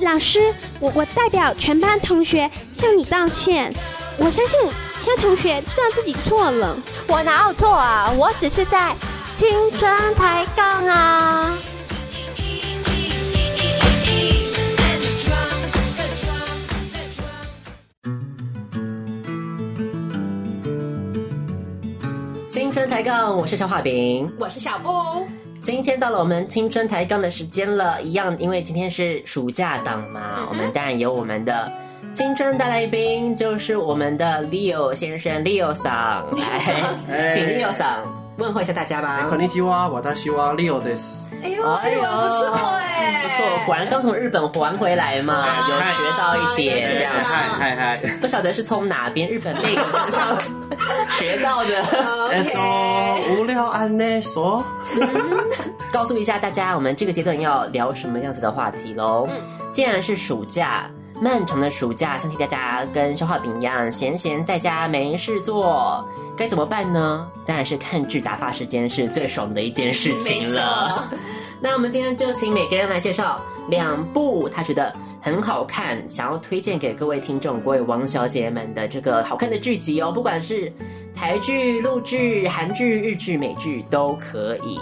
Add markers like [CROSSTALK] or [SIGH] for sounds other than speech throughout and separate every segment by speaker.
Speaker 1: 老师，我我代表全班同学向你道歉。我相信其他同学知道自己错了。
Speaker 2: 我哪有错啊？我只是在青春抬杠啊！
Speaker 3: 青春抬杠，我是小画饼，
Speaker 4: 我是小布。
Speaker 3: 今天到了我们青春抬杠的时间了，一样，因为今天是暑假档嘛，嗯、我们当然有我们的青春大来宾，就是我们的 Leo 先生，Leo 桑，来，请 Leo 桑问候一下大家吧。
Speaker 5: こんにちは，我是 Leo です。
Speaker 4: 哎呦，哎呦，不错哎，
Speaker 3: 不错，果然刚从日本还回来嘛，有学到一点这样，
Speaker 5: 嗨嗨嗨，
Speaker 3: 不晓得是从哪边日本妹子身上 学到的。[LAUGHS]
Speaker 5: OK，无聊安内说，[LAUGHS]
Speaker 3: 告诉一下大家，我们这个阶段要聊什么样子的话题喽？嗯既然是暑假。漫长的暑假，相信大家跟消化饼一样，闲闲在家没事做，该怎么办呢？当然是看剧打发时间是最爽的一件事情了。[LAUGHS] 那我们今天就请每个人来介绍两部他觉得很好看，想要推荐给各位听众、各位王小姐们的这个好看的剧集哦，不管是台剧、陆剧、韩剧、日剧、美剧都可以。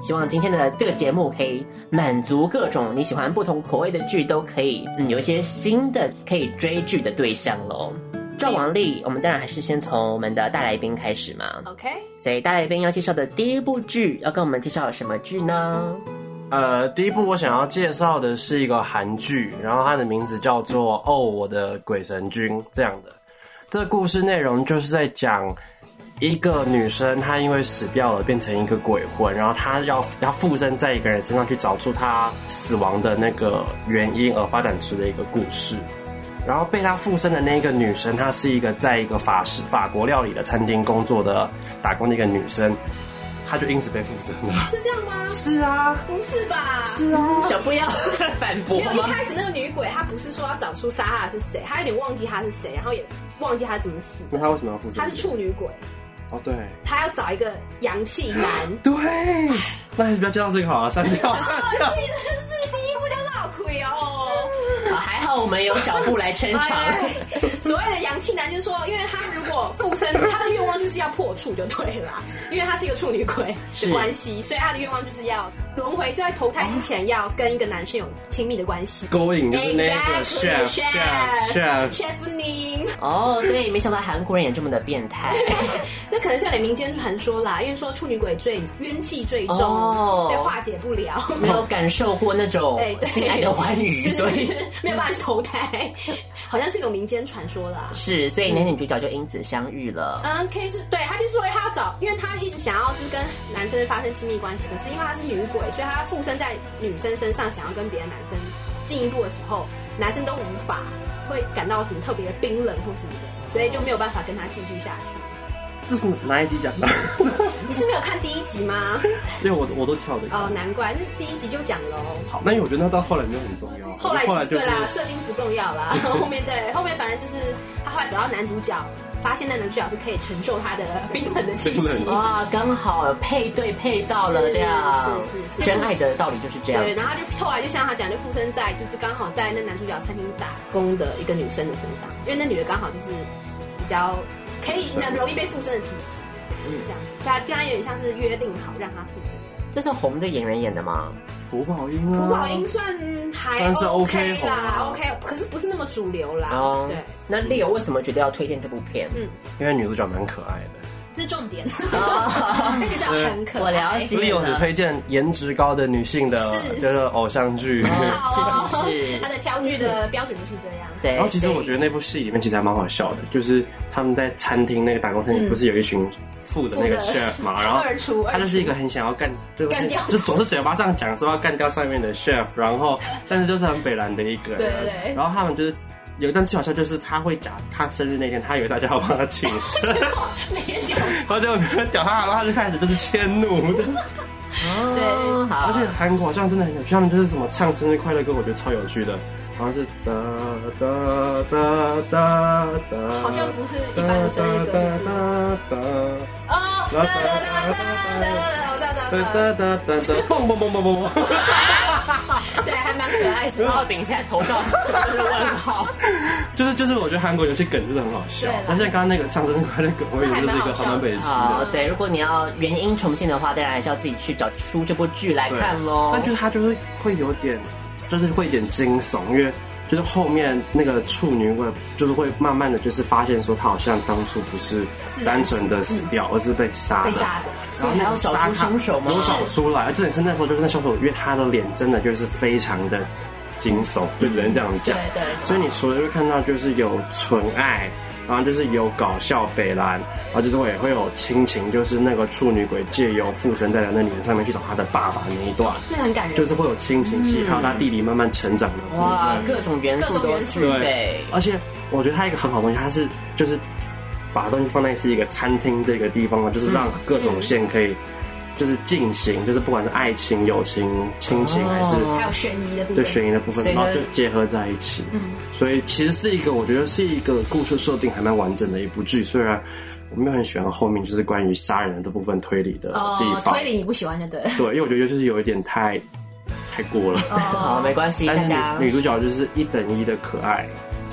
Speaker 3: 希望今天的这个节目可以满足各种你喜欢不同口味的剧，都可以、嗯、有一些新的可以追剧的对象喽。赵王丽，我们当然还是先从我们的大来宾开始嘛。
Speaker 4: OK，
Speaker 3: 所以大来宾要介绍的第一部剧，要跟我们介绍什么剧呢？
Speaker 5: 呃，第一部我想要介绍的是一个韩剧，然后它的名字叫做《哦，我的鬼神君》这样的。这故事内容就是在讲。一个女生，她因为死掉了，变成一个鬼魂，然后她要要附身在一个人身上去找出她死亡的那个原因，而发展出的一个故事。然后被她附身的那个女生，她是一个在一个法式法国料理的餐厅工作的打工的一个女生，她就因此被附身了。
Speaker 4: 是这样吗？
Speaker 5: 是啊。
Speaker 4: 不是吧？
Speaker 5: 是啊。
Speaker 3: 小不要 [LAUGHS] 反驳
Speaker 4: 吗？因为一开始那个女鬼，她不是说要找出杀她的是谁，她有点忘记她是谁，然后也忘记她怎么死。
Speaker 5: 那她为什么要附身？
Speaker 4: 她是处女鬼。
Speaker 5: 哦，对，
Speaker 4: 她要找一个阳气男。[LAUGHS]
Speaker 5: 对，那还是不要介绍这个好了，[LAUGHS] 删掉。
Speaker 4: 哦，这是第一部就老亏哦。
Speaker 3: 还好我们有小布来撑场。
Speaker 4: 所谓的阳气男，就是说，因为他如果附身，他的愿望就是要破处就对了，因为他是一个处女鬼的关系，所以他的愿望就是要轮回，就在投胎之前要跟一个男生有亲密的关系。
Speaker 5: 勾引就是那个 chef chef chef。
Speaker 3: 哦，所以没想到韩国人也这么的变态。[LAUGHS]
Speaker 4: 那可能是有点民间传说啦，因为说处女鬼最冤气最重，哦，对，化解不了，
Speaker 3: 没有感受过那种 [LAUGHS] 性爱的欢愉，所以。[LAUGHS]
Speaker 4: 没有办法去投胎，好像是一种民间传说啦。
Speaker 3: 是，所以男女主角就因此相遇了。
Speaker 4: 嗯，K 是对，他就是说他要找，因为他一直想要就是跟男生发生亲密关系，可是因为他是女鬼，所以他附身在女生身上，想要跟别的男生进一步的时候，男生都无法，会感到什么特别的冰冷或什么的，所以就没有办法跟他继续下去。
Speaker 5: 这是哪一集讲的？
Speaker 4: 你是没有看第一集吗？[LAUGHS]
Speaker 5: 因为我我都跳的。
Speaker 4: 哦，难怪，那第一集就讲喽。
Speaker 5: 好，那因为我觉得那到后来没有很重要。
Speaker 4: 后来
Speaker 5: 后来就是
Speaker 4: 对啦，设定不重要啦。[LAUGHS] 后面对，后面反正就是他后来找到男主角，发现那男主角是可以承受他的冰冷的气息。
Speaker 3: 哇，刚好配对配到了这样。
Speaker 4: 是是是，
Speaker 3: 真爱的道理就是这样。
Speaker 4: 对，然后就后来就像他讲，就附身在就是刚好在那男主角餐厅打工的一个女生的身上，因为那女的刚好就是比较。可以很容易被附身的体，嗯，这样子，所以他居然有点像是约定好让他附身。
Speaker 3: 这是红的演员演的吗？
Speaker 5: 朴宝英啊，
Speaker 4: 朴宝英算还
Speaker 5: 算是 OK
Speaker 4: 啦，OK，可是不是那么主流啦。
Speaker 3: 哦，对。那 Leo 为什么觉得要推荐这部片？嗯，
Speaker 5: 因为女主角蛮可爱的。
Speaker 4: 这是重点，[LAUGHS] 那个叫很可爱。
Speaker 3: 我了解。
Speaker 5: 所以我只推荐颜值高的女性的，就是偶像剧。
Speaker 3: 是是 [LAUGHS] 是。
Speaker 4: 他的挑剧的标准就是这样。
Speaker 3: 对。
Speaker 5: 然后其实我觉得那部戏里面其实还蛮好笑的，就是他们在餐厅那个打工餐厅，不是有一群副的那个 chef 嘛？[LAUGHS] 然后他就是一个很想要干，就就总是嘴巴上讲说要干掉上面的 chef，然后 [LAUGHS] 但是就是很北烂的一个人。
Speaker 4: 对对。
Speaker 5: 然后他们就是。有一段最好笑，就是他会假他生日那天，他以为大家要帮他庆生，[LAUGHS] 然后就没人屌他，然后他就开始就是迁怒，对，
Speaker 3: 好，
Speaker 5: 而且韩国好像真的很有趣，他们就是什么唱生日快乐歌，我觉得超有趣的，好像是哒哒哒哒哒，
Speaker 4: 好像不是一般的生日歌，是哦，哒哒哒哒哒哒哒哒哒哒哒，嘣嘣嘣嘣嘣。对，还蛮可爱的。然后饼现在头上就是问号，
Speaker 5: 就是就是，我觉得韩国有些梗真的很好笑。那像刚刚那个唱生日快乐梗，我以为就是一个还蛮北七的。
Speaker 3: 对，如果你要原音重现的话，当然还是要自己去找出这部剧来看喽。
Speaker 5: 但就是它就是会有点，就是会有点惊悚，因为就是后面那个处女会就是会慢慢的就是发现说，她好像当初不是单纯的死掉，而是被杀的。
Speaker 3: 然后你要找出凶手吗？
Speaker 5: 有找出来，而且是那时候就是那凶手，因为他的脸真的就是非常的惊悚，就只能这样讲。对对。所以你除了会看到就是有纯爱，然后就是有搞笑北兰，然后就是也会有亲情，就是那个处女鬼借由附身在的那女人上面去找他的爸爸那一段，
Speaker 4: 那很感人。
Speaker 5: 就是会有亲情戏，还有他弟弟慢慢成长的。
Speaker 3: 哇，各种元素都是对。
Speaker 5: 而且我觉得他一个很好的东西，他是就是。把东西放在是一个餐厅这个地方嘛，就是让各种线可以就是进行，就是不管是爱情、友情、亲情，还是
Speaker 4: 还有悬疑的部分，
Speaker 5: 对悬疑的部分，然后就结合在一起。嗯，所以其实是一个我觉得是一个故事设定还蛮完整的一部剧。虽然我没有很喜欢后面就是关于杀人的这部分推理的地方，
Speaker 4: 推理你不喜欢就对。
Speaker 5: 对，因为我觉得就是有一点太太过了。
Speaker 3: 哦，没关系，大家
Speaker 5: 女主角就是一等一的可爱。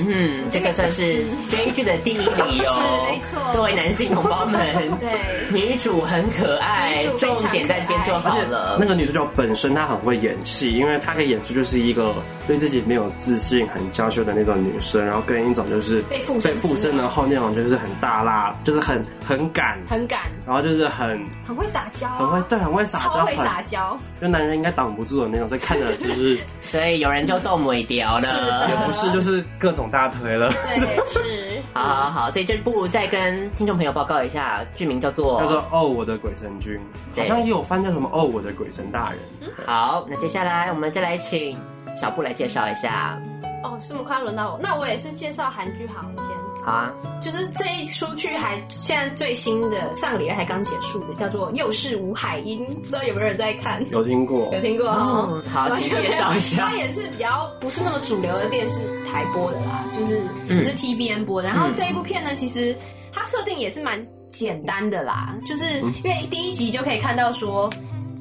Speaker 3: 嗯，这个算是追剧的第一理由，[LAUGHS]
Speaker 4: 是没错。
Speaker 3: 各位男性同胞们，[LAUGHS] 对，女主很可爱，重点在这边就好了。
Speaker 5: 那个女主角本身她很会演戏，因为她可以演出就是一个对自己没有自信、很娇羞的那种女生，然后跟一种就是
Speaker 4: 被附
Speaker 5: 被附身然后那种就是很大辣，就是很很敢，
Speaker 4: 很敢，
Speaker 5: 然后就是很
Speaker 4: 很会撒娇，
Speaker 5: 很会对，很会撒娇，
Speaker 4: 超会撒娇，
Speaker 5: 就男人应该挡不住的那种，所以看着就是，[LAUGHS]
Speaker 3: 所以有人就动尾调了，
Speaker 5: 也不是，就是各种。大推了，
Speaker 4: 对，是，
Speaker 3: 好好好，所以这部再跟听众朋友报告一下，剧名叫做
Speaker 5: 叫做哦，我的鬼神君，好像也有翻叫什么哦，我的鬼神大人。
Speaker 3: 好，那接下来我们再来请小布来介绍一下。
Speaker 4: 哦，这么快轮到我，那我也是介绍韩剧好了，先。
Speaker 3: 好啊，
Speaker 4: 就是这一出剧还现在最新的，上个礼拜才刚结束的，叫做《又是吴海英》，不知道有没有人在看？
Speaker 5: 有听过，
Speaker 4: 有听过哦。
Speaker 3: 好，请介绍一下。
Speaker 4: 它也是比较不是那么主流的电视台播的啦，就是也是 TVN 播的。然后这一部片呢，其实它设定也是蛮简单的啦，就是因为第一集就可以看到说，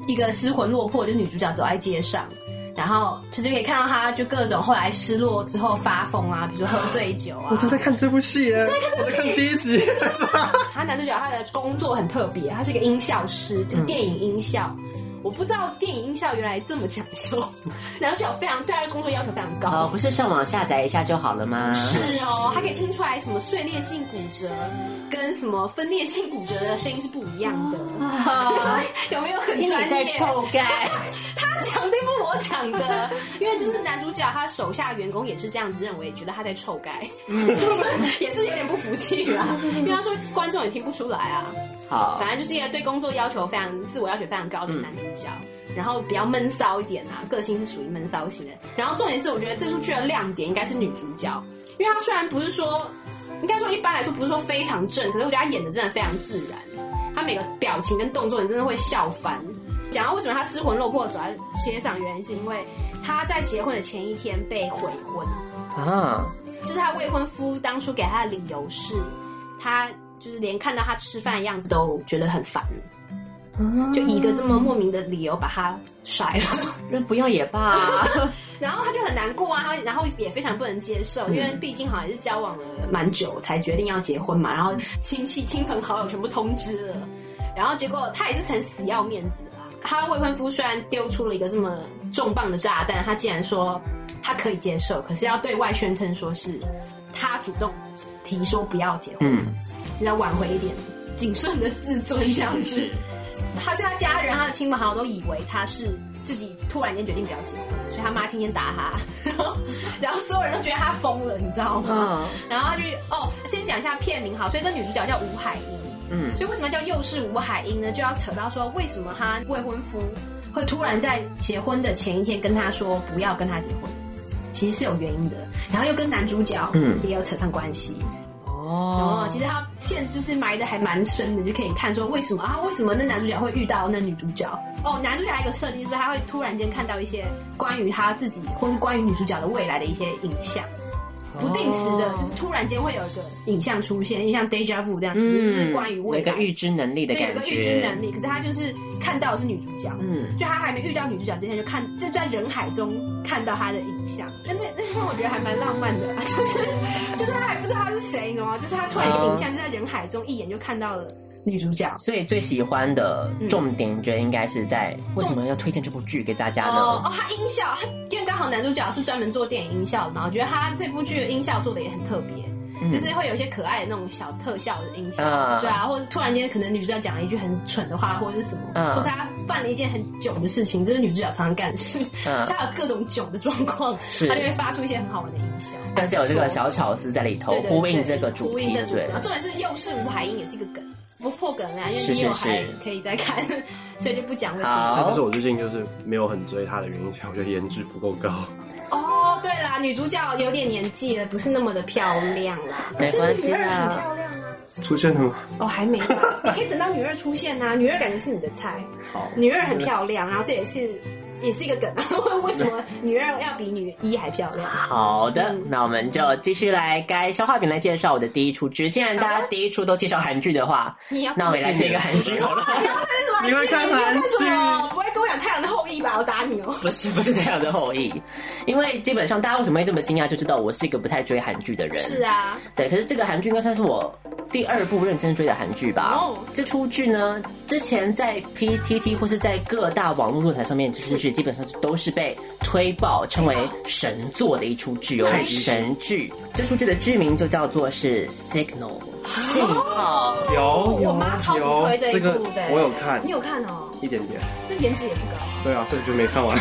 Speaker 4: 一个失魂落魄，就是女主角走在街上。然后就就可以看到他，就各种后来失落之后发疯啊，比如说喝醉酒啊。
Speaker 5: 我正在看这部戏耶，我在看第一集。[LAUGHS]
Speaker 4: 他男主角他的工作很特别，他是一个音效师，就是电影音效。我不知道电影音效原来这么讲究，[LAUGHS] 男主角非常对他的工作要求非常高。
Speaker 3: 哦，不是上网下载一下就好了吗？
Speaker 4: 是哦，他可以听出来什么碎裂性骨折跟什么分裂性骨折的声音是不一样的。[LAUGHS] 有没有很专业？
Speaker 3: 在臭盖。
Speaker 4: 他讲的不我讲的，因为就是男主角他手下员工也是这样子认为，觉得他在臭盖，[LAUGHS] 也是有点不服气啊。因为他说观众也听不出来啊。
Speaker 3: 好，
Speaker 4: 反正就是一个对工作要求非常、自我要求非常高的男主角，嗯、然后比较闷骚一点啊，个性是属于闷骚型的。然后重点是，我觉得这出剧的亮点应该是女主角，因为她虽然不是说，应该说一般来说不是说非常正，可是我觉得她演的真的非常自然。她每个表情跟动作，你真的会笑翻。讲到为什么他失魂落魄，主要欣赏原因是因为他在结婚的前一天被悔婚。
Speaker 3: 啊，
Speaker 4: 就是他未婚夫当初给他的理由是，他就是连看到他吃饭的样子都觉得很烦。就以一个这么莫名的理由把他甩了，[LAUGHS]
Speaker 3: 那不要也罢。啊。[LAUGHS]
Speaker 4: 然后他就很难过啊，他然后也非常不能接受，因为毕竟好像也是交往了蛮久才决定要结婚嘛，然后亲戚、亲朋好友全部通知了，然后结果他也是很死要面子的啦。他未婚夫虽然丢出了一个这么重磅的炸弹，他竟然说他可以接受，可是要对外宣称说是他主动提说不要结婚，嗯，就要挽回一点谨慎的自尊这样子。他说他家人、他的亲朋好友都以为他是自己突然间决定不要结婚，所以他妈天天打他，然后然后所有人都觉得他疯了，你知道吗？嗯，然后他就哦，先讲一下片名好，所以这女主角叫吴海英，嗯，所以为什么叫又是吴海英呢？就要扯到说为什么他未婚夫会突然在结婚的前一天跟他说不要跟他结婚，其实是有原因的，然后又跟男主角嗯也有扯上关系。哦，其实他现就是埋的还蛮深的，就可以看说为什么啊？为什么那男主角会遇到那女主角？哦，男主角还有一个设定是他会突然间看到一些关于他自己或是关于女主角的未来的一些影像。不定时的，就是突然间会有一个影像出现，像 deja vu 这样子，嗯、就是关于未来
Speaker 3: 有一个预知能力的感觉。
Speaker 4: 对，有个预知能力，可是他就是看到的是女主角，嗯，就他还没遇到女主角之前，就看就在人海中看到她的影像。那那那我觉得还蛮浪漫的，[LAUGHS] 就是就是他还不知道他是谁，你知道吗？就是他突然一个影像就在人海中一眼就看到了。女主角，
Speaker 3: 所以最喜欢的重点，你觉得应该是在为什么要推荐这部剧给大家呢？
Speaker 4: 哦哦，他音效，他因为刚好男主角是专门做电影音效的嘛，我觉得他这部剧的音效做的也很特别，嗯、就是会有一些可爱的那种小特效的音效，嗯、对啊，或者突然间可能女主角讲了一句很蠢的话，或者是什么，嗯、或者他犯了一件很囧的事情，这是女主角常常干的事，嗯、他有各种囧的状况，是。他就会发出一些很好玩的音效，
Speaker 3: 但是有这个小巧思在里头呼应这个主题，对，
Speaker 4: 然后重点是又是吴海英，也是一个梗。不破梗啦，因为你有还可以再看，是是是所以就不讲为什么。
Speaker 5: 但是我最近就是没有很追他的原因，是我觉得颜值不够高。
Speaker 4: 哦，对啦，女主角有点年纪了，不是那么的漂亮啦。[LAUGHS]
Speaker 3: 可是。
Speaker 4: 女二很漂亮啊。
Speaker 5: 出现了吗？
Speaker 4: 哦，还没。你 [LAUGHS] 可以等到女二出现啊，女二感觉是你的菜。好，女二很漂亮，然后这也是。也是一个梗，[LAUGHS] 为什么女二要比女一还漂亮？
Speaker 3: 好的，嗯、那我们就继续来该消化饼来介绍我的第一出剧。既然大家第一出都介绍韩剧的话，你要那我也来推一个韩剧好了。
Speaker 5: 你会看韩剧？
Speaker 4: 不会跟我讲《太阳的后裔》吧？我打你哦！
Speaker 3: 不是，不是《太阳的后裔》，因为基本上大家为什么会这么惊讶，就知道我是一个不太追韩剧的人。
Speaker 4: 是啊，
Speaker 3: 对。可是这个韩剧应该算是我第二部认真追的韩剧吧？哦，这出剧呢，之前在 PTT 或是在各大网络论坛上面，就是是。基本上都是被推爆称为神作的一出剧哦，神剧。这出剧的剧名就叫做是 Signal 信号。
Speaker 5: 有，
Speaker 4: 我妈超级推这一部的，
Speaker 5: 我有看，
Speaker 4: 你有看哦？
Speaker 5: 一点点。
Speaker 4: 那颜值也不高。
Speaker 5: 对啊，所以就没看完。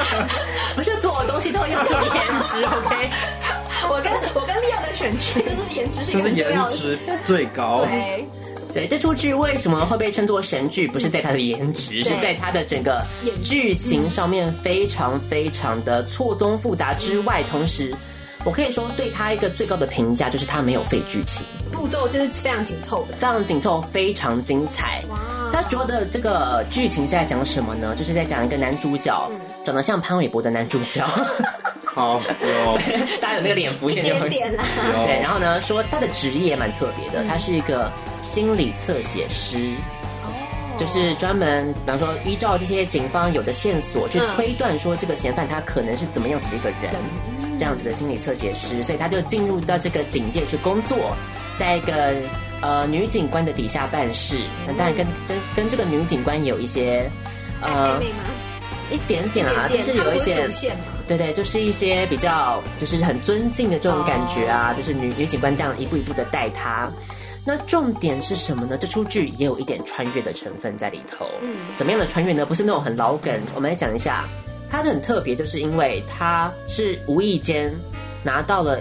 Speaker 5: [LAUGHS]
Speaker 3: 不是所有东西都要求颜值，OK？[LAUGHS]
Speaker 4: 我跟我跟利亚的选剧就是颜值是一个很重要的，
Speaker 5: 颜值最高。
Speaker 4: 对。
Speaker 3: 对，这出剧为什么会被称作神剧？不是在它的颜值，是在它的整个剧情上面非常非常的错综复杂之外，同时，我可以说对它一个最高的评价就是它没有废剧情，
Speaker 4: 步骤就是非常紧凑的，
Speaker 3: 非常紧凑，非常精彩。哇！它主要的这个剧情是在讲什么呢？就是在讲一个男主角长得像潘玮柏的男主角。
Speaker 5: 好，有 [LAUGHS]
Speaker 3: 大家有那个脸浮现就会
Speaker 4: 点点啦。
Speaker 3: 对，然后呢，说他的职业也蛮特别的，他是一个。心理侧写师，就是专门，比方说依照这些警方有的线索去推断，说这个嫌犯他可能是怎么样子的一个人，这样子的心理侧写师，所以他就进入到这个警界去工作，在一个呃女警官的底下办事。那当然跟跟跟这个女警官有一些呃一点点啊，就是有一些对对，就是一些比较就是很尊敬的这种感觉啊，就是女女警官这样一步一步的带他。那重点是什么呢？这出剧也有一点穿越的成分在里头。嗯，怎么样的穿越呢？不是那种很老梗。我们来讲一下，它的很特别，就是因为它是无意间拿到了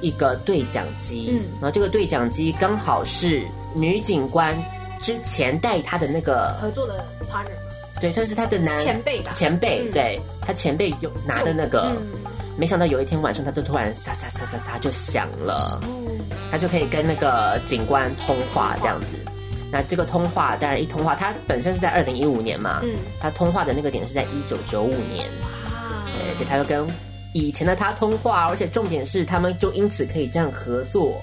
Speaker 3: 一个对讲机，嗯，然后这个对讲机刚好是女警官之前带她的那个
Speaker 4: 合作的 partner，
Speaker 3: 对，算是他的男
Speaker 4: 前辈吧，
Speaker 3: 前辈，对，他前辈有拿的那个。没想到有一天晚上，他就突然沙沙沙沙沙就响了，他就可以跟那个警官通话这样子。那这个通话当然一通话，它本身是在二零一五年嘛，
Speaker 4: 嗯，
Speaker 3: 它通话的那个点是在一九九五年，而且他又跟以前的他通话，而且重点是他们就因此可以这样合作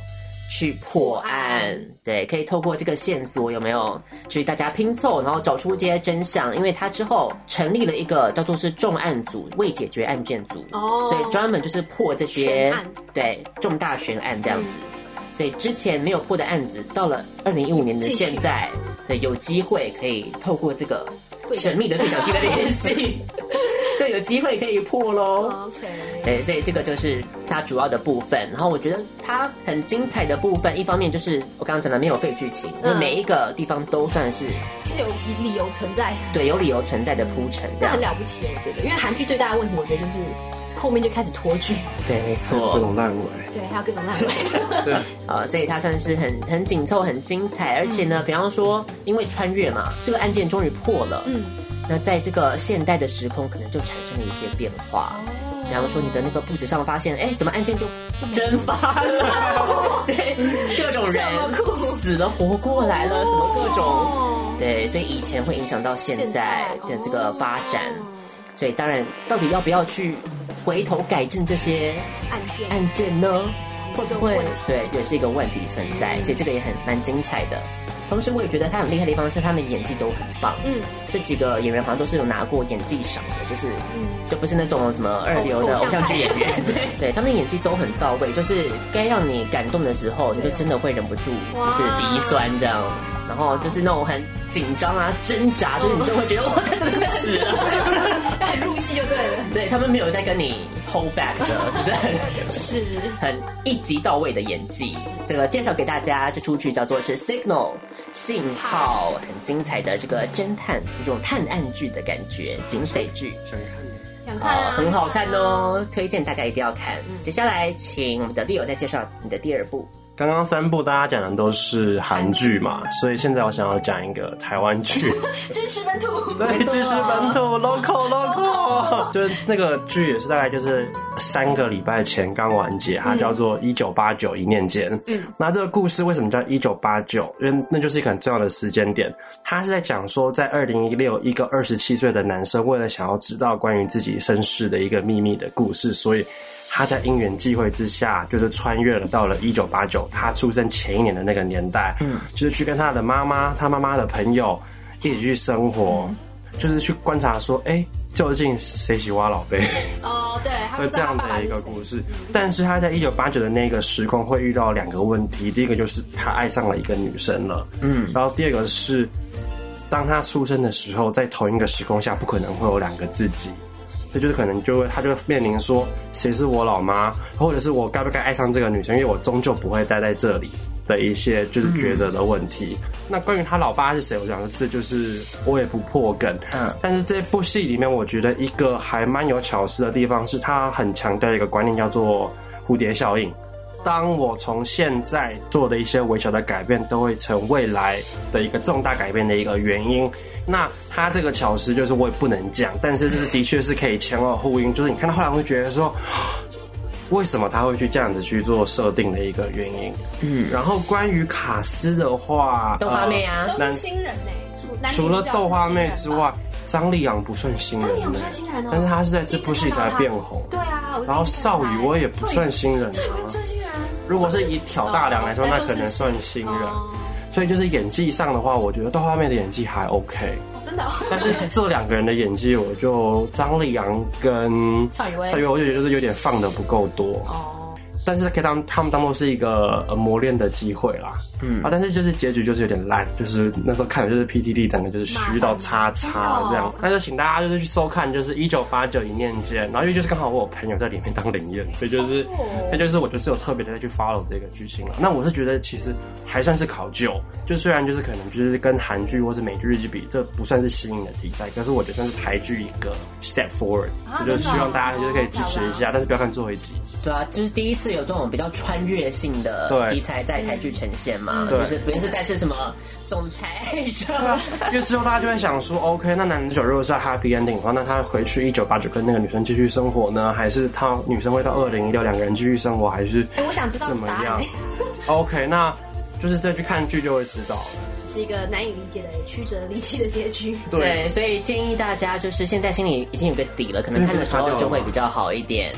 Speaker 3: 去破案，对，可以透过这个线索有没有？去大家拼凑，然后找出这些真相。因为他之后成立了一个叫做是重案组未解决案件组，
Speaker 4: 哦，
Speaker 3: 所以专门就是破这些
Speaker 4: 案。
Speaker 3: 对重大悬案这样子。所以之前没有破的案子，到了二零一五年的现在，对，有机会可以透过这个神秘的对讲机的联系。[LAUGHS] 就有机会可以破喽。
Speaker 4: OK，
Speaker 3: 对，所以这个就是它主要的部分。然后我觉得它很精彩的部分，一方面就是我刚刚讲的没有废剧情，就每一个地方都算是
Speaker 4: 是有理由存在，
Speaker 3: 对，有理由存在的铺
Speaker 4: 陈，那很了不起，我觉得。因为韩剧最大的问题，我觉得就是后面就开始拖剧，
Speaker 3: 对，没错，
Speaker 5: 各种烂尾，
Speaker 4: 对，还有各种烂尾，[LAUGHS]
Speaker 5: 对，
Speaker 3: 呃，[LAUGHS] 所以它算是很很紧凑、很精彩，而且呢，比方说因为穿越嘛，这个案件终于破了，嗯。那在这个现代的时空，可能就产生了一些变化。比方说，你的那个簿子上发现，哎，怎么案件就蒸发了？[LAUGHS] 对，[LAUGHS] 各种人 [LAUGHS] 死了活过来了，什么各种，对，所以以前会影响到现在的这个发展。所以当然，到底要不要去回头改正这些
Speaker 4: 案件
Speaker 3: 案件呢？会不会？对，也是一个问题存在。所以这个也很蛮精彩的。同时，我也觉得他很厉害的地方是，他们演技都很棒。嗯，这几个演员好像都是有拿过演技赏的，就是，嗯，就不是那种什么二流的偶像剧演员。[LAUGHS] 对，对他们演技都很到位，就是该让你感动的时候，你就真的会忍不住，就是鼻酸这样。然后就是那种很紧张啊、挣扎，就是你就会觉得哇，他真的死了，[LAUGHS]
Speaker 4: 很入戏就对了。
Speaker 3: 对他们没有在跟你 hold back 的，就是很 [LAUGHS]
Speaker 4: 是
Speaker 3: 很一级到位的演技。这个介绍给大家，这出剧叫做是 Signal。信号很精彩的这个侦探，一种探案剧的感觉，警匪剧，
Speaker 5: 想看，
Speaker 4: 想看啊，
Speaker 3: 很好看哦，推荐大家一定要看。接下来，请我们的 Leo 再介绍你的第二部。
Speaker 5: 刚刚三部大家讲的都是韩剧嘛，所以现在我想要讲一个台湾剧，[LAUGHS]
Speaker 4: 支持本土，[LAUGHS]
Speaker 5: 对，支持本土，local local，[LAUGHS] 就是那个剧也是大概就是三个礼拜前刚完结，它叫做《一九八九一念间》。嗯，那这个故事为什么叫一九八九？因为那就是一个很重要的时间点，它是在讲说，在二零一六，一个二十七岁的男生为了想要知道关于自己身世的一个秘密的故事，所以。他在因缘际会之下，就是穿越了到了一九八九，他出生前一年的那个年代，嗯，就是去跟他的妈妈、他妈妈的朋友一起去生活，嗯、就是去观察说，哎、欸，究竟谁喜欢老贝？
Speaker 4: 哦，对，
Speaker 5: 会这样的一个故事。但是他在一九八九的那个时空会遇到两个问题，第一个就是他爱上了一个女生了，嗯，然后第二个是，当他出生的时候，在同一个时空下，不可能会有两个自己。这就是可能就会，他就面临说，谁是我老妈，或者是我该不该爱上这个女生，因为我终究不会待在这里的一些就是抉择的问题。嗯、那关于他老爸是谁，我想说这就是我也不破梗。嗯，但是这部戏里面，我觉得一个还蛮有巧思的地方是，他很强调一个观念，叫做蝴蝶效应。当我从现在做的一些微小的改变，都会成未来的一个重大改变的一个原因。那他这个巧思就是我也不能讲，但是就是的确是可以前后呼应。就是你看到后来会觉得说，[GASPS] 为什么他会去这样子去做设定的一个原因。嗯，然后关于卡斯的话，
Speaker 3: 豆花妹啊，
Speaker 4: 都是新人呢。
Speaker 5: 除了豆花妹之外，张立阳不算新人，
Speaker 4: 不算新人哦，
Speaker 5: 但是他是在这部戏才变红。
Speaker 4: 对啊，
Speaker 5: 然后邵雨我也不算新人，
Speaker 4: 对，不算新人。
Speaker 5: 如果是以挑大梁来说，那可能算新人。所以就是演技上的话，我觉得动画妹的演技还 OK，
Speaker 4: 真的。
Speaker 5: 但是这两个人的演技，我就张丽阳跟邵雨薇，邵雨薇我就觉得就是有点放的不够多。但是可以当他们当做是一个呃磨练的机会啦，嗯啊，但是就是结局就是有点烂，就是那时候看的就是 PTT 整个就是虚到叉叉这样。那就请大家就是去收看，就是一九八九一念间，然后因为就是刚好我有朋友在里面当灵验，所以就是那就是我就是有特别的再去 follow 这个剧情了。那我是觉得其实还算是考究，就虽然就是可能就是跟韩剧或是美剧日剧比，这不算是新颖的题材，可是我觉得算是台剧一个 step forward，就是希望大家就是可以支持一下，但是不要看最后一集。
Speaker 3: 对啊，就是第一次。有这种比较穿越性的题材在台剧呈现嘛？就是不论是在是什么总裁，[LAUGHS]
Speaker 5: 因为之后大家就会想说，OK，那男主角如果是 happy ending 的话，那他回去一九八九跟那个女生继续生活呢，还是他女生会到二零一六两个人继续生活，还是？
Speaker 4: 哎，我想知道
Speaker 5: 怎么样？OK，那就是再去看剧就会知道了。
Speaker 4: 是一个难以理解的曲折离奇的结局。
Speaker 3: 对，所以建议大家就是现在心里已经有个底了，可能看的时候就会比较好一点。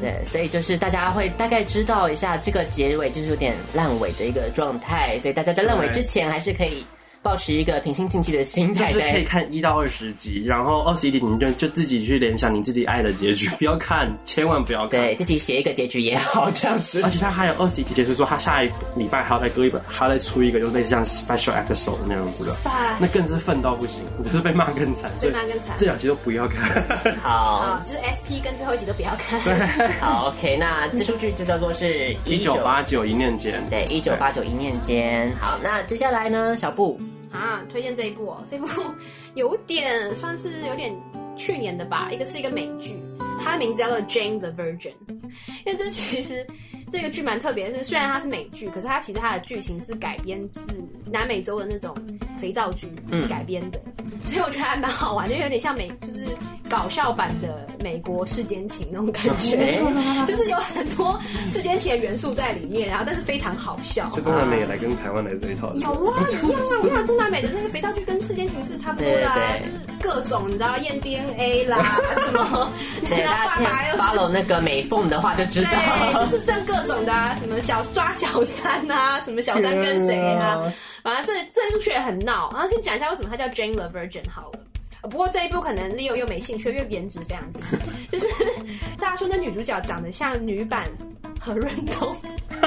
Speaker 3: 对，所以就是大家会大概知道一下这个结尾就是有点烂尾的一个状态，所以大家在烂尾之前还是可以。保持一个平心静气的心态，
Speaker 5: 就是可以看一到二十集，然后二十一集你就就自己去联想你自己爱的结局，[LAUGHS] 不要看，千万不要看，
Speaker 3: 对自己写一个结局也好这样子。
Speaker 5: 而且他还有二十一集，结束说他下一礼拜还要再割一本，还要再出一个，就类似像 special episode 那样子的，那更是愤到不行，就是被骂更惨，
Speaker 4: 被骂更惨。
Speaker 5: 这两集都不要看。
Speaker 3: 好，
Speaker 4: 就是 SP 跟最后一集都不要看。
Speaker 5: 对，[LAUGHS]
Speaker 3: 好《OK，那这出剧就叫做是
Speaker 5: 一九八九一念间，
Speaker 3: 对，一九八九一念间。好，那接下来呢，小布。
Speaker 4: 啊，推荐这一部哦，这部 [LAUGHS] 有点算是有点去年的吧，一个是一个美剧，它的名字叫做《Jane the Virgin》，因为这其实这个剧蛮特别的是，虽然它是美剧，可是它其实它的剧情是改编自南美洲的那种肥皂剧改编的，嗯、所以我觉得还蛮好玩，就有点像美，就是搞笑版的美国世间情那种感觉，就是有很多世间情的元素在里面，然后但是非常好笑。
Speaker 5: 就中南美也来跟台湾来这一套，
Speaker 4: 有啊，一样啊，我看中南美的那个肥皂剧跟世间情是差不多的，啊，就是各种你知道验 DNA 啦什么，
Speaker 3: 对，[LAUGHS] 大家可以 follow 那个美凤的话就知道，
Speaker 4: 就是这样各种的，啊，什么小抓小三啊，什么小三跟谁啊，[LAUGHS] 反正这这一部剧也很闹。然后先讲一下为什么它叫 Jane the Virgin 好了。不过这一部可能 Leo 又没兴趣，因为颜值非常低。就是 [LAUGHS] 大家说那女主角长得像女版何润东，[LAUGHS]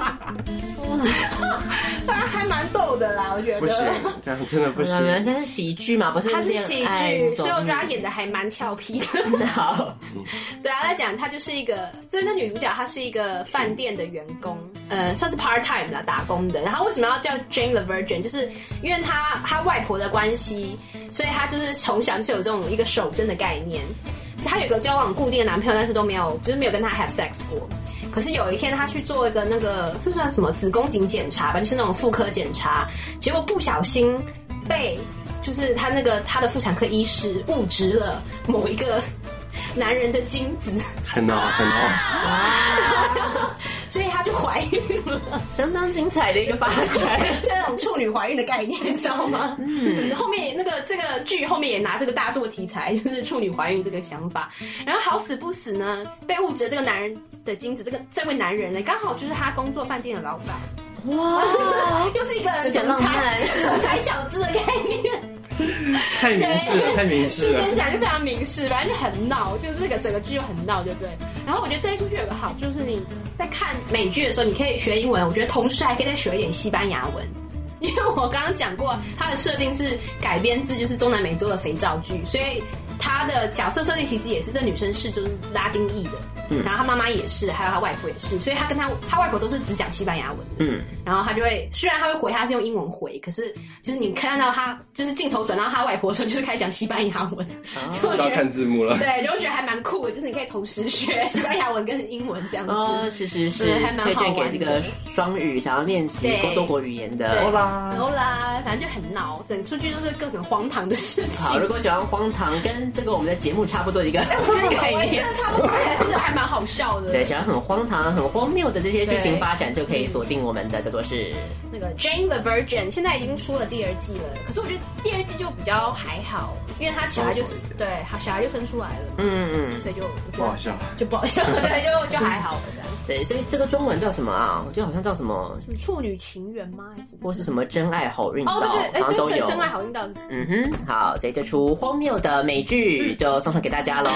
Speaker 4: [LAUGHS] 还蛮逗的啦，我觉得。
Speaker 5: 不行，这样真的不行。
Speaker 3: 它是喜剧嘛，不是？
Speaker 4: 它是喜剧，所以我觉得他演的还蛮俏皮的。[LAUGHS] 好，对啊，来讲她就是一个，所以那女主角她是一个饭店的员工，呃，算是 part time 啦，打工的。然后为什么要叫 Jane the Virgin？就是因为她她外婆的关系，所以她。就是从小就有这种一个守贞的概念，她有个交往固定的男朋友，但是都没有，就是没有跟他 have sex 过。可是有一天，他去做一个那个，是算什么子宫颈检查吧，就是那种妇科检查，结果不小心被，就是他那个他的妇产科医师误植了某一个男人的精子，
Speaker 5: 很好很闹。[LAUGHS]
Speaker 4: 所以她就怀孕了，[LAUGHS]
Speaker 3: 相当精彩的一个发展，[LAUGHS]
Speaker 4: 就那种处女怀孕的概念，你知道吗？嗯，后面那个这个剧后面也拿这个大做题材，就是处女怀孕这个想法。然后好死不死呢，被误植这个男人的精子，这个这位男人呢，刚好就是他工作饭店的老板。哇，[LAUGHS] 又是一个总裁总裁小资的概念。[LAUGHS]
Speaker 5: 太明示了，太明示了。
Speaker 4: 跟你讲就非常明示，反正就很闹，就是这个整个剧就很闹，对不对？然后我觉得这一出剧有个好，就是你在看美剧的时候，你可以学英文，我觉得同时还可以再学一点西班牙文，[LAUGHS] 因为我刚刚讲过，它的设定是改编自就是中南美洲的肥皂剧，所以它的角色设定其实也是这女生是就是拉丁裔的。嗯，然后他妈妈也是，还有他外婆也是，所以他跟他他外婆都是只讲西班牙文的。嗯，然后他就会，虽然他会回，他是用英文回，可是就是你看到他就是镜头转到他外婆的时候，就是开始讲西班牙文，[LAUGHS]
Speaker 5: 就要看字幕了。
Speaker 4: 对，就觉得还蛮酷的，就是你可以同时学西班牙文跟英文这样子。
Speaker 3: 哦，是是是，还蛮好。推荐给这个双语想要练习多国语言的。
Speaker 4: 欧啦，欧啦，反正就很闹，整出剧就是各种荒唐的事情。
Speaker 3: 好，如果喜欢荒唐，跟这个我们的节目差不多一个 [LAUGHS]
Speaker 4: 概念，真的差不多，真的还蛮。好笑的，
Speaker 3: 对，想要很荒唐、很荒谬的这些剧情发展，就可以锁定我们的叫做是
Speaker 4: 那个《Jane the Virgin》，现在已经出了第二季了。可是我觉得第二季就比较还好，因为他小孩就是对，好小孩就生出来了，嗯嗯，所以就
Speaker 5: 不好笑，
Speaker 4: 就不好笑，[LAUGHS] 对，就就还好了这样。
Speaker 3: 对，所以这个中文叫什么啊？我觉得好像叫什么
Speaker 4: 什么“处女情缘”吗？还是
Speaker 3: 或是什么“真爱好运到”？
Speaker 4: 哦，对对，好像都有“真爱好运到”。
Speaker 3: 嗯哼，好，所以这出荒谬的美剧就送上给大家喽。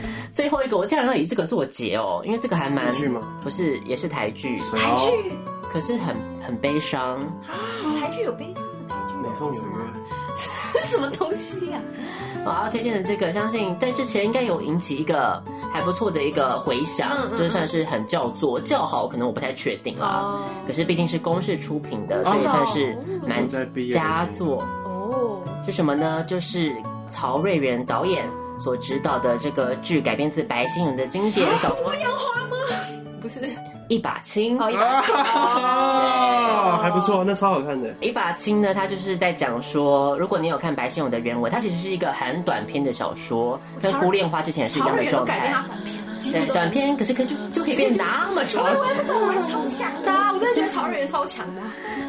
Speaker 3: [LAUGHS] 最后一个，我竟然要以这个做结哦，因为这个
Speaker 5: 还蛮吗？
Speaker 3: 不是，也是台剧。
Speaker 4: 台剧，
Speaker 3: 可是很很悲伤。[GASPS]
Speaker 4: 台剧有悲伤的台剧？
Speaker 5: 美凤有约。[LAUGHS]
Speaker 4: 什么东西呀？
Speaker 3: 我要推荐的这个，相信在之前应该有引起一个还不错的一个回响，就算是很叫座叫好，可能我不太确定啦。可是毕竟是公式出品的，所以算是蛮佳作哦。是什么呢？就是曹瑞元导演。所指导的这个剧改编自白先勇的经典小说《
Speaker 4: 杨花》吗？不是，
Speaker 3: 一把青。
Speaker 4: 哦，一把青
Speaker 5: 啊，还不错，那超好看的。
Speaker 3: 一把青呢，它就是在讲说，如果你有看白先勇的原文，它其实是一个很短篇的小说，跟《孤恋花》之前是一样的状态。对，短篇可是可以就就可以变那么长。
Speaker 4: 我也不懂，我超强的，我真的觉得曹瑞元超强的。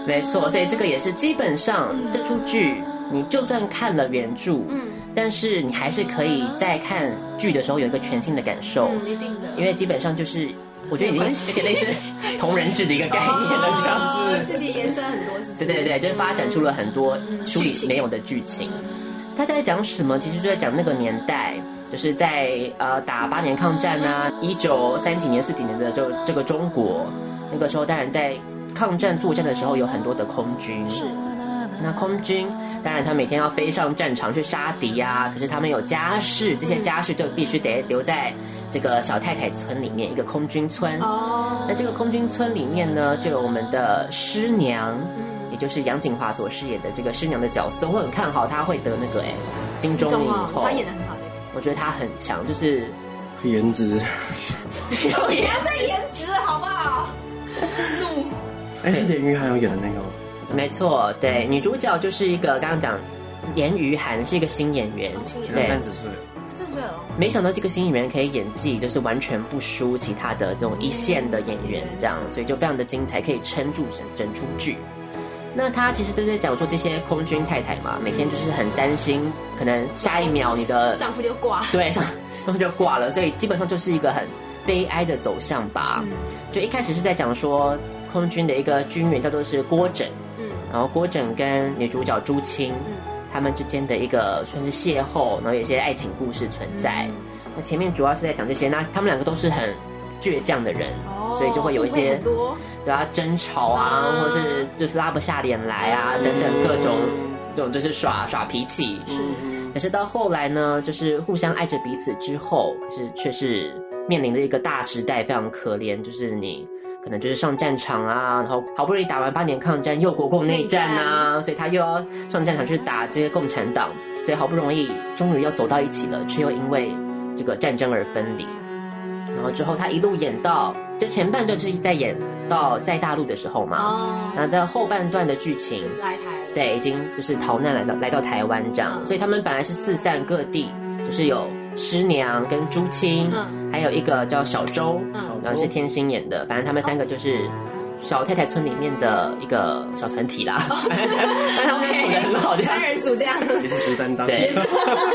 Speaker 3: 没错，所以这个也是基本上这出剧，你就算看了原著，嗯，但是你还是可以在看剧的时候有一个全新的感受，
Speaker 4: 嗯，一定的，
Speaker 3: 因为基本上就是。我觉得已经是类似同人志的一个概念了，这样子、
Speaker 4: 哦、自己延伸很多，是不是？
Speaker 3: 对对对，就是发展出了很多书里没有的剧情。他在讲什么？其实就在讲那个年代，就是在呃打八年抗战啊，一九三几年、四几年的这这个中国，那个时候当然在抗战作战的时候有很多的空军。是。那空军当然他每天要飞上战场去杀敌呀，可是他们有家室，这些家室就必须得留在。这个小太太村里面，一个空军村。哦。那这个空军村里面呢，就有我们的师娘，也就是杨锦华所饰演的这个师娘的角色。我很看好她会得那个哎金钟影后。她演的很好。我觉得她很强，就是
Speaker 5: 颜值。[LAUGHS]
Speaker 4: 有颜值颜值好不好？怒。
Speaker 5: 哎，是连俞涵有演的那个吗？
Speaker 3: 没错，对，女主角就是一个刚刚讲严于涵是一个新演员，对，
Speaker 5: 三十岁。
Speaker 3: 没想到这个新演员可以演技，就是完全不输其他的这种一线的演员，这样，所以就非常的精彩，可以撑住整整出剧。那他其实都在讲说这些空军太太嘛，每天就是很担心，可能下一秒你的
Speaker 4: 丈夫就挂，[LAUGHS]
Speaker 3: 对，丈夫就挂了，所以基本上就是一个很悲哀的走向吧。就一开始是在讲说空军的一个军人叫做是郭枕，嗯，然后郭枕跟女主角朱青。他们之间的一个算是邂逅，然后有一些爱情故事存在。嗯、那前面主要是在讲这些，那他们两个都是很倔强的人，哦、所以就会有一些对啊争吵啊，啊或者是就是拉不下脸来啊、嗯、等等各种这种就是耍耍脾气。是，可是到后来呢，就是互相爱着彼此之后，可是却是面临的一个大时代，非常可怜，就是你。可能就是上战场啊，然后好不容易打完八年抗战，又国共内战啊，所以他又要上战场去打这些共产党，所以好不容易终于要走到一起了，却又因为这个战争而分离。然后之后他一路演到，这前半段就是在演到在大陆的时候嘛，哦，然后在后半段的剧情，对，已经就是逃难来到来到台湾这样，所以他们本来是四散各地，就是有。师娘跟朱青，嗯、还有一个叫小周，嗯、然后是天心演的。反正他们三个就是小太太村里面的一个小团体啦。[LAUGHS] 他们组的很好，[LAUGHS]
Speaker 4: 三人组这样，
Speaker 5: 颜值担当。
Speaker 3: 对，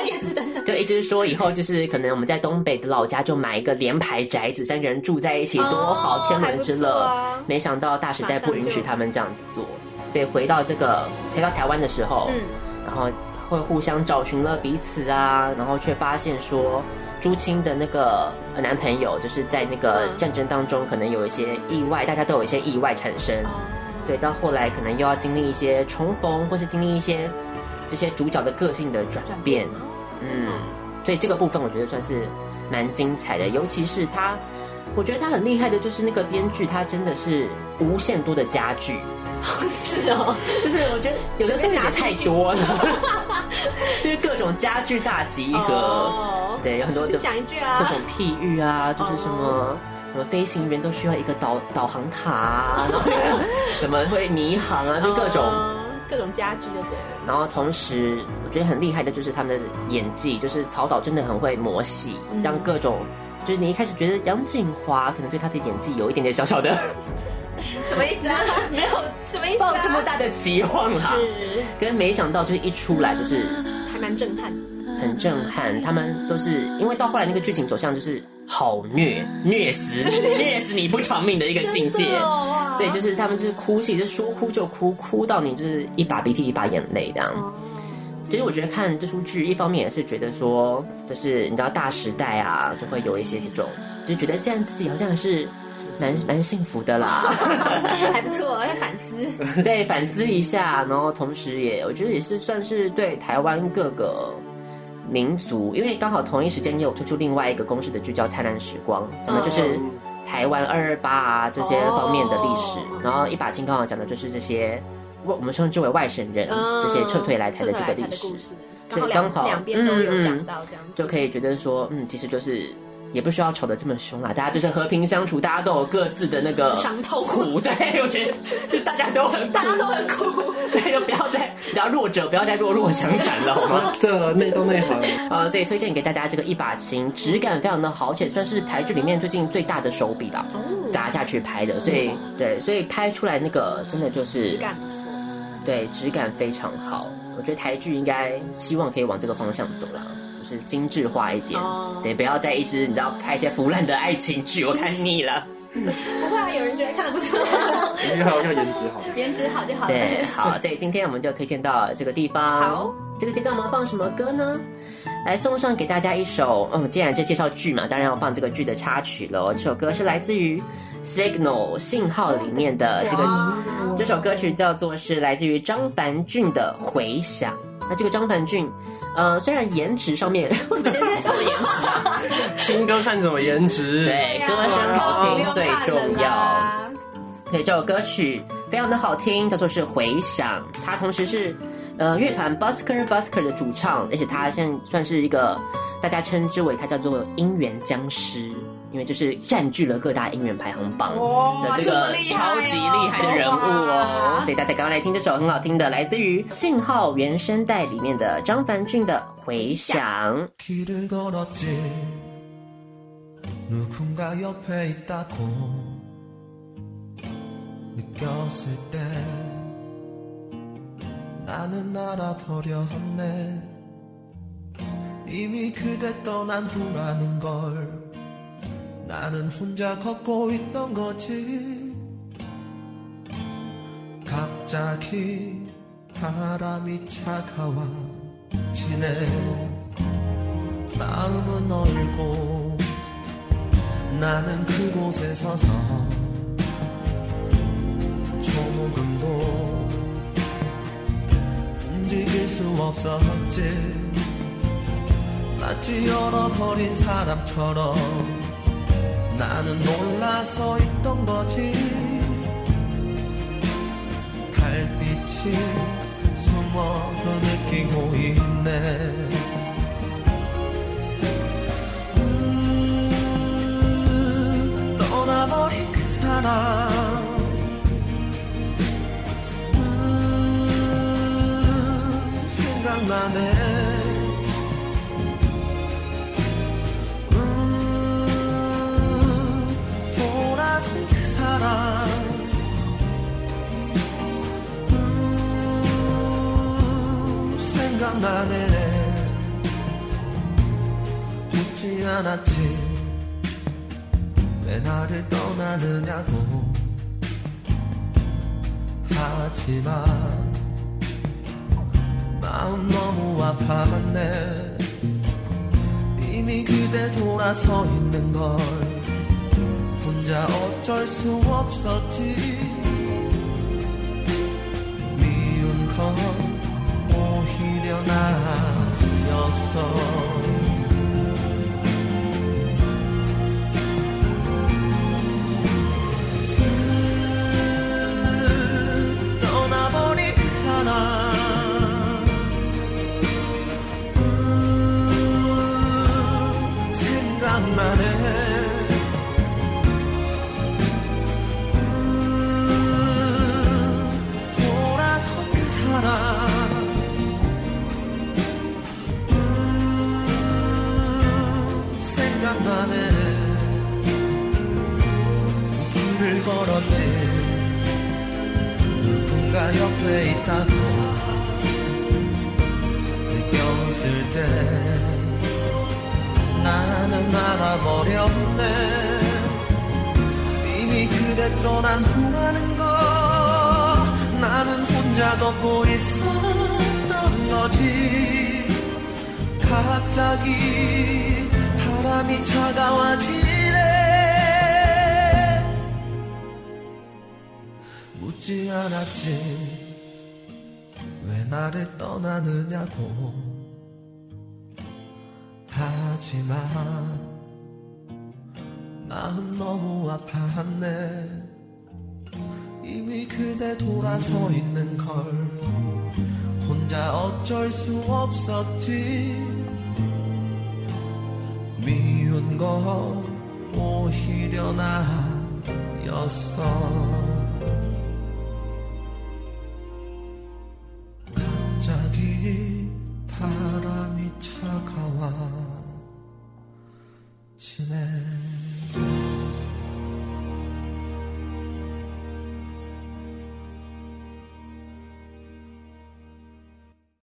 Speaker 3: 颜值担当。就一直说以后就是可能我们在东北的老家就买一个连排宅子，三个人住在一起多好，天伦之乐。啊、没想到大时代不允许他们这样子做，所以回到这个回到台湾的时候，嗯、然后。会互相找寻了彼此啊，然后却发现说，朱青的那个男朋友就是在那个战争当中可能有一些意外，大家都有一些意外产生，所以到后来可能又要经历一些重逢，或是经历一些这些主角的个性的转变。嗯，所以这个部分我觉得算是蛮精彩的，尤其是他，我觉得他很厉害的就是那个编剧，他真的是无限多的家具。
Speaker 4: 是哦，
Speaker 3: 就是我觉得有的时候拿太多了，[LAUGHS] 就是各种家具大集合，哦、对，有很多的
Speaker 4: 讲一句啊，
Speaker 3: 各种譬喻啊，就是什么、哦、什么飞行员都需要一个导导航塔啊，[LAUGHS] 然后怎么会迷航啊，就各种、哦、
Speaker 4: 各种家具就对。
Speaker 3: 然后同时我觉得很厉害的就是他们的演技，就是曹导真的很会磨戏，嗯、让各种就是你一开始觉得杨静华可能对他的演技有一点点小小的。
Speaker 4: 什么意思啊？[LAUGHS] 没有什么意思、啊？
Speaker 3: 抱这么大的期望啦，是，跟没想到就是一出来就是
Speaker 4: 还蛮震撼，
Speaker 3: 很震撼。他们都是因为到后来那个剧情走向就是好虐，虐死虐死你不偿命的一个境界。所以就是他们就是哭戏，就说哭就哭，哭到你就是一把鼻涕一把眼泪这样。其实我觉得看这出剧，一方面也是觉得说，就是你知道大时代啊，就会有一些这种，就觉得现在自己好像是。蛮蛮幸福的啦，[LAUGHS]
Speaker 4: 还不错，要反思。[LAUGHS]
Speaker 3: 对，反思一下，然后同时也，我觉得也是算是对台湾各个民族，因为刚好同一时间也有推出另外一个公式的剧叫《灿烂时光》，讲的就是台湾二二八啊这些方面的历史。Oh. 然后一把青刚好讲的就是这些，我我们称之为外省人、oh. 这些撤退来台的这个历史，所以刚好
Speaker 4: 两边都有讲到这样子，
Speaker 3: 就可以觉得说，嗯，其实就是。也不需要吵得这么凶啦，大家就是和平相处，大家都有各自的那个
Speaker 4: 伤痛
Speaker 3: 苦。对，[LAUGHS] 我觉得就大家都很，
Speaker 4: 大家都很苦。[LAUGHS]
Speaker 3: 对，就不要再
Speaker 6: 只要弱者不要再弱弱相残了，好吗？[LAUGHS]
Speaker 5: 这内都内行。
Speaker 6: 呃，所以推荐给大家这个一把琴，质感非常的好，而且算是台剧里面最近最大的手笔吧，砸下去拍的，所以对，所以拍出来那个真的就是质感，对，质感非常好。我觉得台剧应该希望可以往这个方向走了，就是精致化一点，对，不要再一直你知道拍一些腐烂的爱情剧，我看腻了。[LAUGHS]
Speaker 4: 不会啊，有人觉得看的不错，
Speaker 5: 因为还要颜值好，
Speaker 4: 颜值好就好了。
Speaker 6: 对，[LAUGHS] 好，所以今天我们就推荐到这个地方。
Speaker 4: 好，这个
Speaker 6: 阶段我们放什么歌呢？来送上给大家一首，嗯，既然这介绍剧嘛，当然要放这个剧的插曲喽。这首歌是来自于《Signal 信号》里面的这个，这首歌曲叫做是来自于张凡俊的《回响》。那这个张凡俊，呃，虽然颜值上面，我们今天 [LAUGHS] 颜值啊，[LAUGHS]
Speaker 5: 听歌看什么颜值？
Speaker 6: 对，歌声好听最重要。对，这首歌曲非常的好听，叫做是《回响》，它同时是呃乐团 Busker Busker 的主唱，而且他现在算是一个大家称之为他叫做音源僵尸。因为就是占据了各大音源排行榜的这个超级厉害的人物哦，所以大家赶快来听这首很好听的，来自于《信号原声带》里面的张凡俊的《回响》。 나는 혼자 걷고 있던 거지. 갑자기 바람이 차가워지네 마음은 얼고 나는 그곳에 서서 조금도 움직일 수 없었지 마치 얼어버린 사람처럼 나는 몰라서 있던 거지. 달빛이 숨어서 느끼고 있네. 음, 떠나버린 그 사람. 음, 생각나네. 생각나네. 묻지 않았지. 왜 나를 떠나느냐고. 하지만 마음 너무 아팠네. 이미 그대 돌아서 있는 걸 혼자 어쩔 수 없었지. 미운 걸 전화였어. 그 떠나버린 사람. 그 생각나는 건지 누군가 옆에 있다고 느꼈을 때 나는 알아버렸네. 이미 그대 떠난 후라는 거 나는 혼자 덮고 있었던 거지. 갑자기 바람이 차가워지 믿지 않았지. 왜 나를 떠나느냐고. 하지만 마음 너무 아팠네. 이미 그대 돌아서 있는 걸 혼자 어쩔 수 없었지. 미운 건 오히려 나였어. 卡瓦